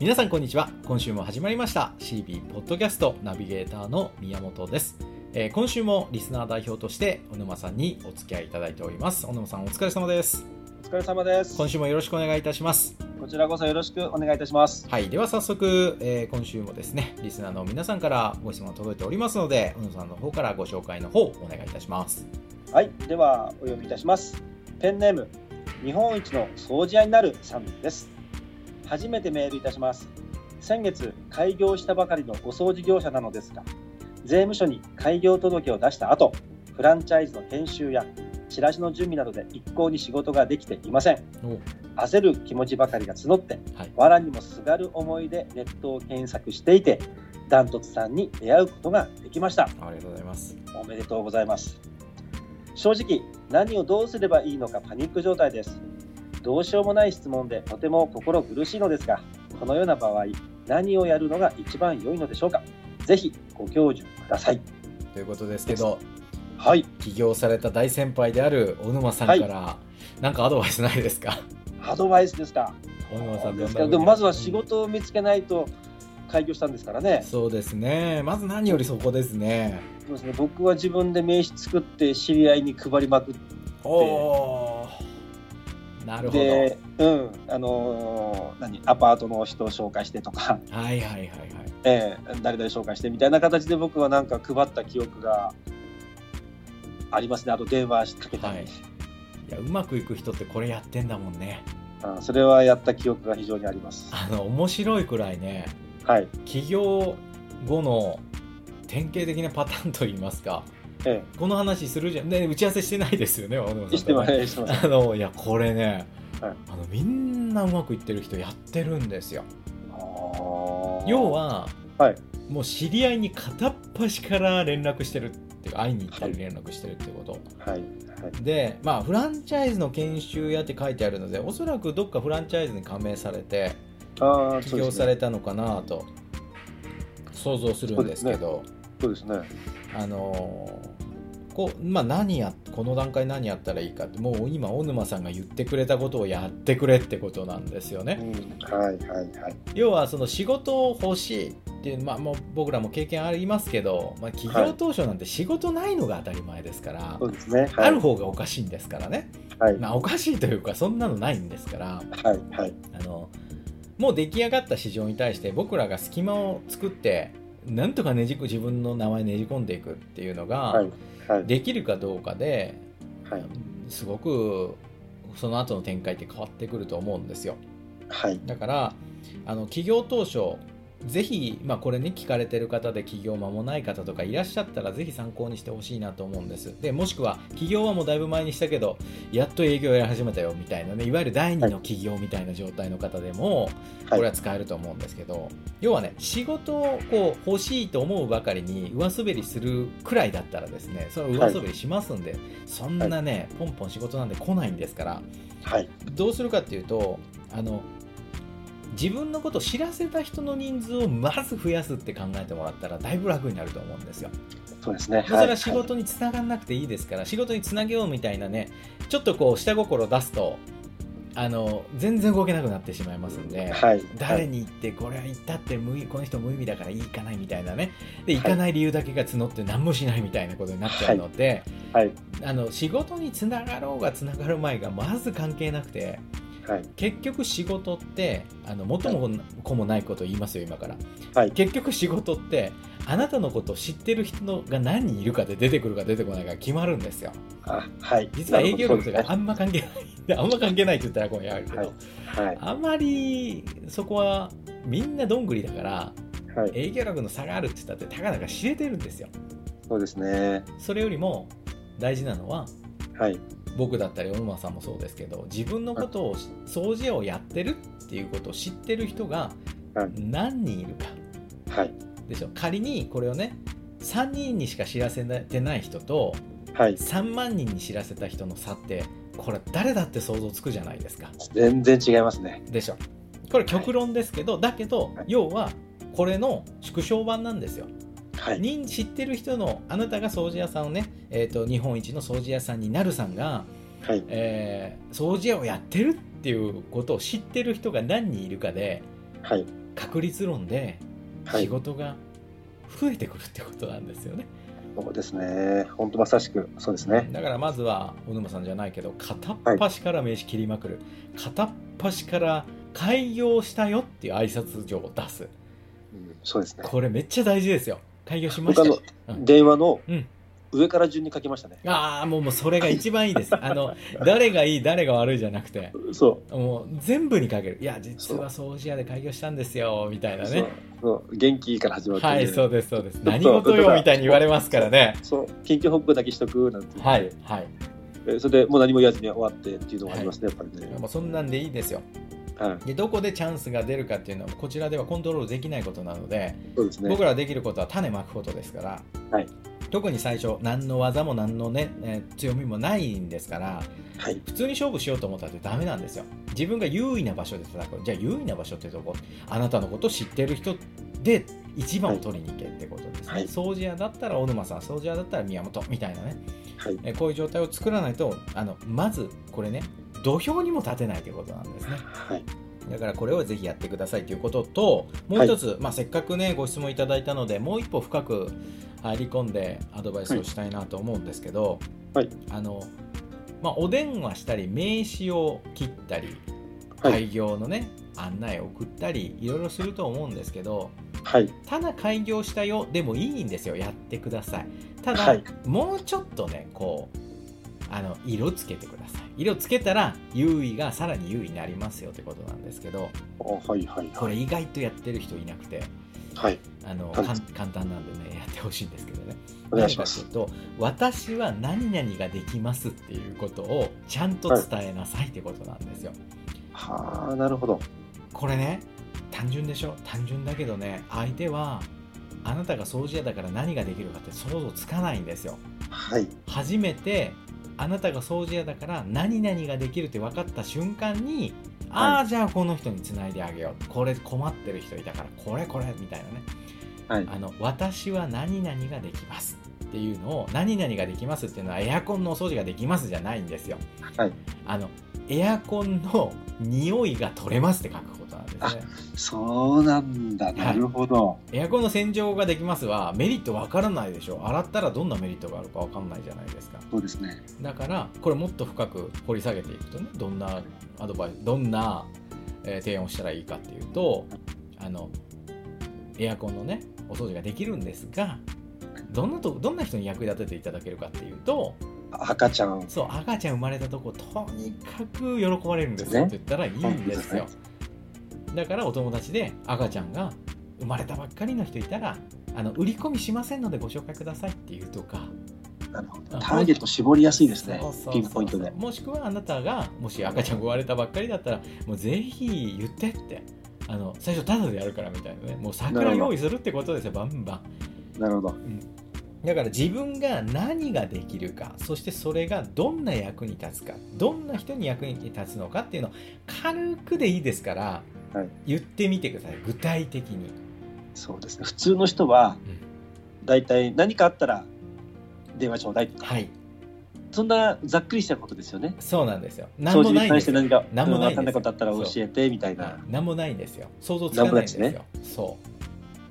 皆さんこんにちは。今週も始まりました。CB ポッドキャストナビゲーターの宮本です、えー今週もリスナー代表として小沼さんにお付き合いいただいております。小沼さんお疲れ様です。お疲れ様です。今週もよろしくお願いいたします。こちらこそよろしくお願いいたします。はい。では早速、えー今週もですねリスナーの皆さんからご質問届いておりますので小沼さんの方からご紹介の方お願いいたします。はい、ではお呼びいたします。ペンネーム、日本一の掃除屋になるさんです。初めてメールいたします。先月開業したばかりのお掃除業者なのですが、税務署に開業届を出した後、フランチャイズの研修やチラシの準備などで一向に仕事ができていません。お焦る気持ちばかりが募って、はい藁にもすがる思いでネットを検索していて、ダントツさんに出会うことができました。ありがとうございますおめでとうございます。正直、何をどうすればいいのかパニック状態です。どうしようもない質問でとても心苦しいのですが、このような場合、何をやるのが一番良いのでしょうか？ぜひご教授ください。ということですけどはい、起業された大先輩である小沼さんから、なんかアドバイスないですか？アドバイスですか？小沼さんですか。でもまずは仕事を見つけないと開業したんですからね。そうですね。まず何よりそこですね。そうですね。僕は自分で名刺作って知り合いに配りまくっおおなるほどて、うん、あのー何アパートの人を紹介してとか。はいはいはいはいええ誰々紹介してみたいな形で僕はなんか配った記憶がありますね。あと電話かけたり、はいいやうまくいく人ってこれやってんだもんねあそれはやった記憶が非常にあります。あの面白いくらいねはい。起業後の典型的なパターンといいますかえこの話するじゃん、ね、打ち合わせしてないですよね小沼さん。え。してます、してます。あのいやこれね、はい。あのみんなうまくいってる人やってるんですよ。要要、は、はい。もう知り合いに片っ端から連絡してるって会いに行ったり連絡してるってこと、はい。はい。でまあフランチャイズの研修やって書いてあるのでおそらくどっかフランチャイズに加盟されて起業されたのかなと想像するんですけどそうですね。あのーこうまあ、何やこの段階何やったらいいかってもう今小沼さんが言ってくれたことをやってくれってことなんですよね。うん。はい、はい、はい。要はその仕事を欲しいっていう、まあ、もう僕らも経験ありますけど、まあ、企業当初なんて仕事ないのが当たり前ですから、そうですね。はい、ある方がおかしいんですからね、はい。まあ、おかしいというかそんなのないんですからはい、はい。あのもう出来上がった市場に対して僕らが隙間を作ってなんとかねじく自分の名前ねじ込んでいくっていうのが、はい。はい。できるかどうかではい。すごくその後の展開って変わってくると思うんですよ。はい。だからあの企業当初ぜひ、まあ、これね聞かれてる方で起業間もない方とかいらっしゃったらぜひ参考にしてほしいなと思うんです。でもしくは起業はもうだいぶ前にしたけどやっと営業やり始めたよみたいなねいわゆる第二の起業みたいな状態の方でもこれは使えると思うんですけど、要はね仕事をこう欲しいと思うばかりに上滑りするくらいだったらですねそれは上滑りしますんで、そんなねポンポン仕事なんで来ないんですからはい。どうするかっていうとあの自分のことを知らせた人の人数をまず増やすって考えてもらったらだいぶ楽になると思うんですよ。そうですね。それは仕事につながんなくていいですから仕事につなげようみたいなねちょっとこう下心を出すとあの全然動けなくなってしまいますんで。はい。誰に言ってこれは言ったって無意この人無意味だから行かないみたいなねで行かない理由だけが募って何もしないみたいなことになっちゃうので、はい。あの仕事につながろうがつながる前がまず関係なくてはい。結局仕事ってあの元も子もないことを言いますよ今からはい。結局仕事ってあなたのことを知ってる人のが何人いるかで出てくるか出てこないか決まるんですよあ、はい。実は営業力とかあんま関係ない あんま関係ないって言ったらこうやるけど、はいはい。あまりそこはみんなどんぐりだからはい。営業力の差があるって言ったってたかだか知れてるんですよそうですね。それよりも大事なのははい。僕だったり小沼さんもそうですけど自分のことを掃除をやってるっていうことを知ってる人がはい。何人いるか。はい。でしょ？仮にこれをね3人にしか知らせてない人とはい。3万人に知らせた人の差ってこれ誰だって想像つくじゃないですか。全然違いますね。でしょ？これ極論ですけどだけどはい。要はこれの縮小版なんですよはい。に知ってる人のあなたが掃除屋さんをね、えー、と日本一の掃除屋さんになるさんが、はい。えー掃除屋をやってるっていうことを知ってる人が何人いるかではい。確率論で仕はい。事が増えてくるってことなんですよね、そうですね。本当まさしく、そうですね。だからまずは小沼さんじゃないけど片っ端から名刺切りまくる、片っ端から開業したよっていう挨拶状を出すうんそうですね。これめっちゃ大事ですよ開業しました。僕あの、うん電話のうん。上から順に書きましたね。ああもうもうそれが一番いいです。あの誰がいい誰が悪いじゃなくて。そもう全部にかける。いや実は掃除屋で開業したんですよみたいうなね。そう。元気から始まって、はいそうですそうです。何事よみたいに言われますからね。そう。緊急報告だけしとくなんてはいはい。えそれでもう何も言わずに終わってっていうのがありますね、やっぱりね。もうそんなんでいいですよ。はい、でどこでチャンスが出るかっていうのはこちらではコントロールできないことなのでそうですね。僕らできることは種まくことですから、はい。特に最初何の技も何の、ねえー強みもないんですからはい。普通に勝負しようと思ったってダメなんですよ。自分が優位な場所で叩くじゃあ優位な場所ってどこ？あなたのことを知ってる人で一番を取りに行けってことですね、はい。掃除屋だったら小沼さん掃除屋だったら宮本みたいなね。はい。えーこういう状態を作らないとあのまずこれね土俵にも立てないということなんですねはい。だからこれをぜひやってくださいということともう一つ、まあ、せっかくねご質問いただいたのでもう一歩深く入り込んでアドバイスをしたいなと思うんですけど、はいあのまあ、お電話したり名刺を切ったりはい。開業のね案内を送ったりいろいろすると思うんですけどはい。ただ開業したよでもいいんですよやってくださいただ、はいもうちょっとねこうあの色つけてください色つけたら優位がさらに優位になりますよってことなんですけどおはい。はい。これ意外とやってる人いなくてはい。あの簡単なんでねやってほしいんですけどねお願いしますと私は何々ができますっていうことをちゃんと伝えなさいってことなんですよ、はあ、なるほど。これね単純でしょ？単純だけどね相手はあなたが掃除屋だから何ができるかって想像つかないんですよはい。初めてあなたが掃除屋だから何々ができるって分かった瞬間に、ああじゃあこの人につないであげよう。これ困ってる人いたからこれこれみたいなね。はい。あの私は何々ができますっていうのを何々ができますっていうのはエアコンのお掃除ができますじゃないんですよはい。あのエアコンの匂いが取れますって書くことなんですねそうなんだ。なるほど。エアコンの洗浄ができますはメリットわからないでしょ洗ったらどんなメリットがあるかわかんないじゃないですかそうですね。だからこれもっと深く掘り下げていくとねどんなアドバイスどんな、えー提案をしたらいいかっていうとあのエアコンのねお掃除ができるんですがどんなとどんな人に役立てていただけるかっていうと赤ちゃん。そう赤ちゃん生まれたとことにかく喜ばれるんですよねって言ったらいいんですよだからお友達で赤ちゃんが生まれたばっかりの人いたらあの売り込みしませんのでご紹介くださいっていうとかなるほど。ターゲット絞りやすいですね。ピンポイントで。もしくはあなたがもし赤ちゃんが生まれたばっかりだったらもうぜひ言ってってあの最初タダでやるからみたいなねもう桜用意するってことですよバンバンなるほど。だから自分が何ができるかそしてそれがどんな役に立つかどんな人に役に立つのかっていうのを軽くでいいですから、はい。言ってみてください。具体的に、そうですね。普通の人は、大体何かあったら電話ちょうだいとか、はい。そんなざっくりしたことですよね。そうなんですよ。何もないんですよ。何か何もないことあったら教えてみたいな。はい何もないんですよ。想像つかないんですよ。そう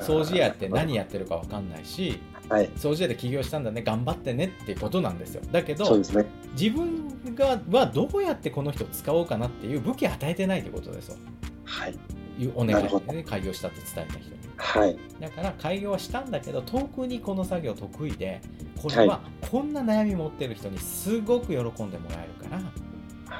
掃除屋って何やってるか分かんないしはい。掃除屋で起業したんだね頑張ってねっていうことなんですよだけどね。自分がはどうやってこの人を使おうかなっていう武器を与えてないってことですよはい。いうお願ないるほどね開業したって伝えた人にはい。だから開業はしたんだけど特にこの作業得意でこれはこんな悩み持ってる人にすごく喜んでもらえるから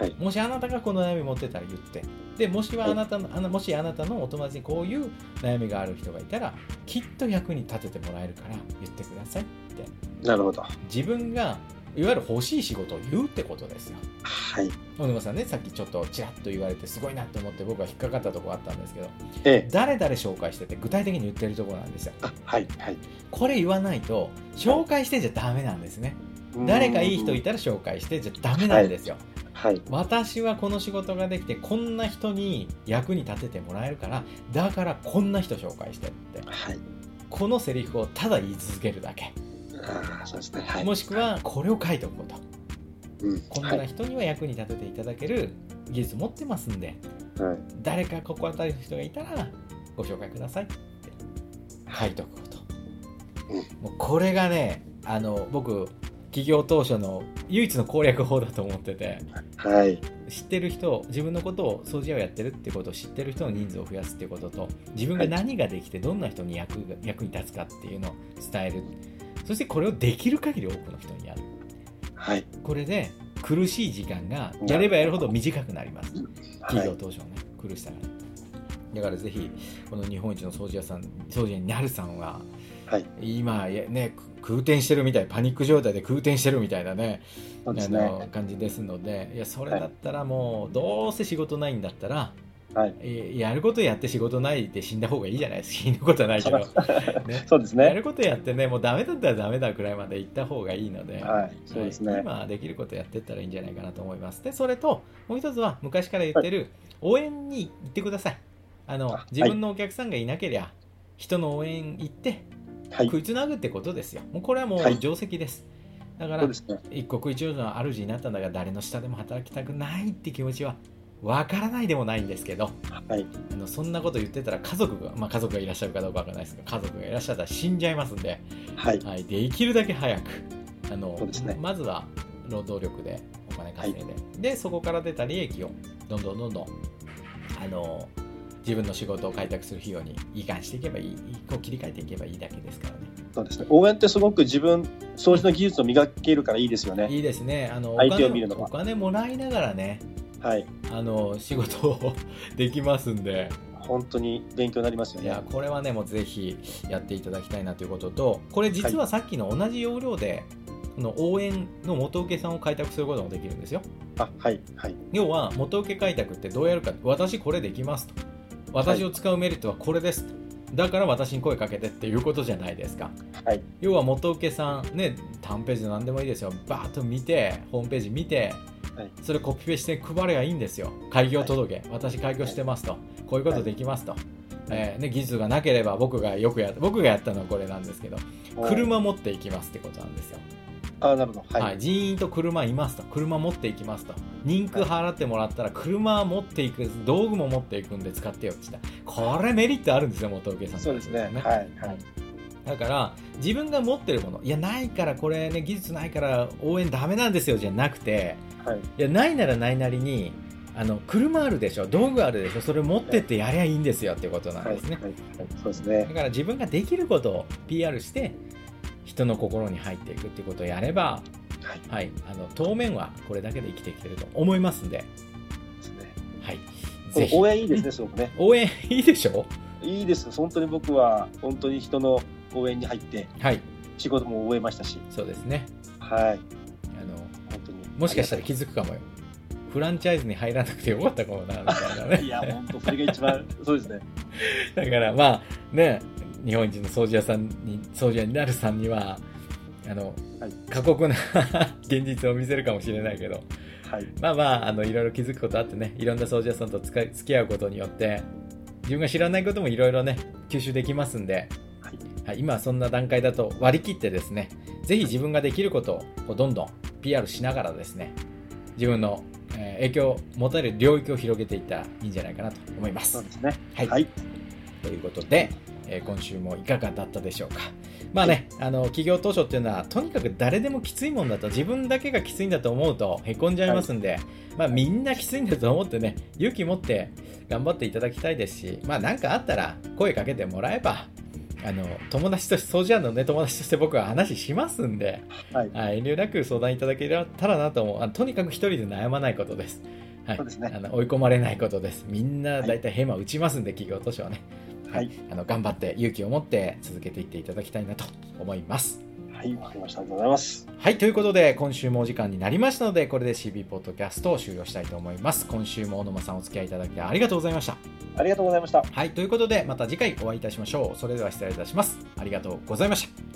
はい。もしあなたがこの悩み持ってたら言ってでもしはあなたのあのもしあなたのお友達にこういう悩みがある人がいたらきっと役に立ててもらえるから言ってくださいってなるほど。自分がいわゆる欲しい仕事を言うってことですよはい。小沼さんねさっきちょっとちらっと言われてすごいなって思って僕は引っかかったところあったんですけどええ。誰々紹介してて具体的に言ってるところなんですよあはい。はい。これ言わないと紹介してじゃダメなんですね誰かいい人いたら紹介してじゃダメなんですよ、はい。私はこの仕事ができてこんな人に役に立ててもらえるからだからこんな人紹介してってはい。このセリフをただ言い続けるだけ、ああ、そうですね。はい。もしくはこれを書いておくことうん。こんは。ない人には役に立てていただける技術持ってますんではい。誰か心当たりの人がいたらご紹介くださいって書いとくこと、うんもうこれがねあの僕企業当初の唯一の攻略法だと思っててはい。知ってる人自分のことを掃除屋をやってるってことを知ってる人の人数を増やすっていうことと自分が何ができてどんな人に役が役に立つかっていうのを伝える。そしてこれをできる限り多くの人にやる。はい。これで苦しい時間がやればやるほど短くなります。企はい。業当初のね苦しさがねだからぜひこの日本一の掃除屋さん掃除屋になるさんははい。今ねく空転してるみたいパニック状態で空転してるみたいなねね。の感じですのでいやそれだったらもうどうせ仕事ないんだったら、はい。いやることやって仕事ないで死んだ方がいいじゃないですか死ぬことはないけど、ね、そうですね。やることやってねもうダメだったらダメだくらいまで行った方がいいので、はい。そうですね。今できることやってったらいいんじゃないかなと思いますでそれともう一つは昔から言ってる応援に行ってくださいあのあ自分のお客さんがいなけりゃ人の応援行ってはい。食いつなぐってことですよもうこれはもうはい定石です、だからね。一国一城の主になったんだから誰の下でも働きたくないって気持ちはわからないでもないんですけどはい。あのそんなこと言ってたら家族が、まあ、家族がいらっしゃるかどうかわからないですけど家族がいらっしゃったら死んじゃいますんで、はい。はい、できるだけ早くあのねまずは労働力でお金稼いで、でそこから出た利益をどんどんどんどんあの自分の仕事を開拓する費用に移管していけばいいこう切り替えていけばいいだけですからねそうですね。応援ってすごく自分、掃除の技術を磨けるからいいですよね。いいですねあのお相手を金見るのがお金もらいながらねはい。あの仕事をできますんで本当に勉強になりますよねいや。これはねもうぜひやっていただきたいなということとこれ実はさっきの同じ要領で、この応援の元請けさんを開拓することもできるんですよあ、はい。はい。要は元請け開拓ってどうやるか私これできますと私を使うメリットはこれですとだから私に声かけてっていうことじゃないですか。はい。要は元請けさんね単ページで何でもいいですよ。バーッと見てホームページ見てはい。それコピペして配ればいいんですよ。開業届、私開業してますと。こういうことできますと、えーね、技術がなければ僕がよくや僕がやったのはこれなんですけど車持っていきますってことなんですよ、あ、なるほど。はいはい。人員と車いますと車持っていきますと人空払ってもらったら車持っていく道具も持っていくんで使ってよって言ったらこれメリットあるんですよ元請けさんそうですね。はい。はい。だから自分が持ってるものいやないからこれね技術ないから応援ダメなんですよじゃなくてはい。いやないならないなりにあの車あるでしょ道具あるでしょそれ持ってってやりゃいいんですよっていうことなんはい。ですね、はい。そうですねだ。から自分ができることを PR して人の心に入っていくっていうことをやれば、はい。はい、あの当面はこれだけで生きてきてると思いますんで、ですね。はい、応援いいですね、すごくね。応援いいでしょ？いいです。本当に僕は、本当に人の応援に入って、はい仕事も覚えましたし、そうですねはい。あの本当に。もしかしたら気づくかもよフランチャイズに入らなくてよかったかもなみたいなね いや、本当、それが一番、そうですね。だからまあね日本一の掃除屋さんに掃除屋になるさんにはあの、はい過酷な 現実を見せるかもしれないけどはい。まあまああのいろいろ気づくことあってねいろんな掃除屋さんと付き合うことによって自分が知らないこともいろいろね吸収できますんで、はい。はい、今はそんな段階だと割り切ってですねぜひ自分ができることをどんどん PR しながらですね自分の、えー影響を持たれる領域を広げていったらいいんじゃないかなと思いますそう。ですね。はいはい。ということで、えー今週もいかがだったでしょうか。まあね、あの企業当初っていうのはとにかく誰でもきついもんだと自分だけがきついんだと思うとへこんじゃいますんで、まあみんなきついんだと思ってね勇気持って頑張っていただきたいですしまあ何かあったら声かけてもらえばあの友達として掃除屋のね友達として僕は話しますんで、はい。はい、遠慮なく相談いただけたらなと思うあのとにかく一人で悩まないことです。はいそうですねあの追い込まれないことです。みんな大体ヘマ打ちますんで、企業当初はね。はい。あの頑張って勇気を持って続けていっていただきたいなと思います。はい。わかりました。ありがとうございます。はい、ということで今週もお時間になりましたのでこれで CB ポッドキャストを終了したいと思います。今週も小野間さんお付き合いいただきありがとうございました。ありがとうございました。はい、ということでまた次回お会いいたしましょう。それでは失礼いたします。ありがとうございました。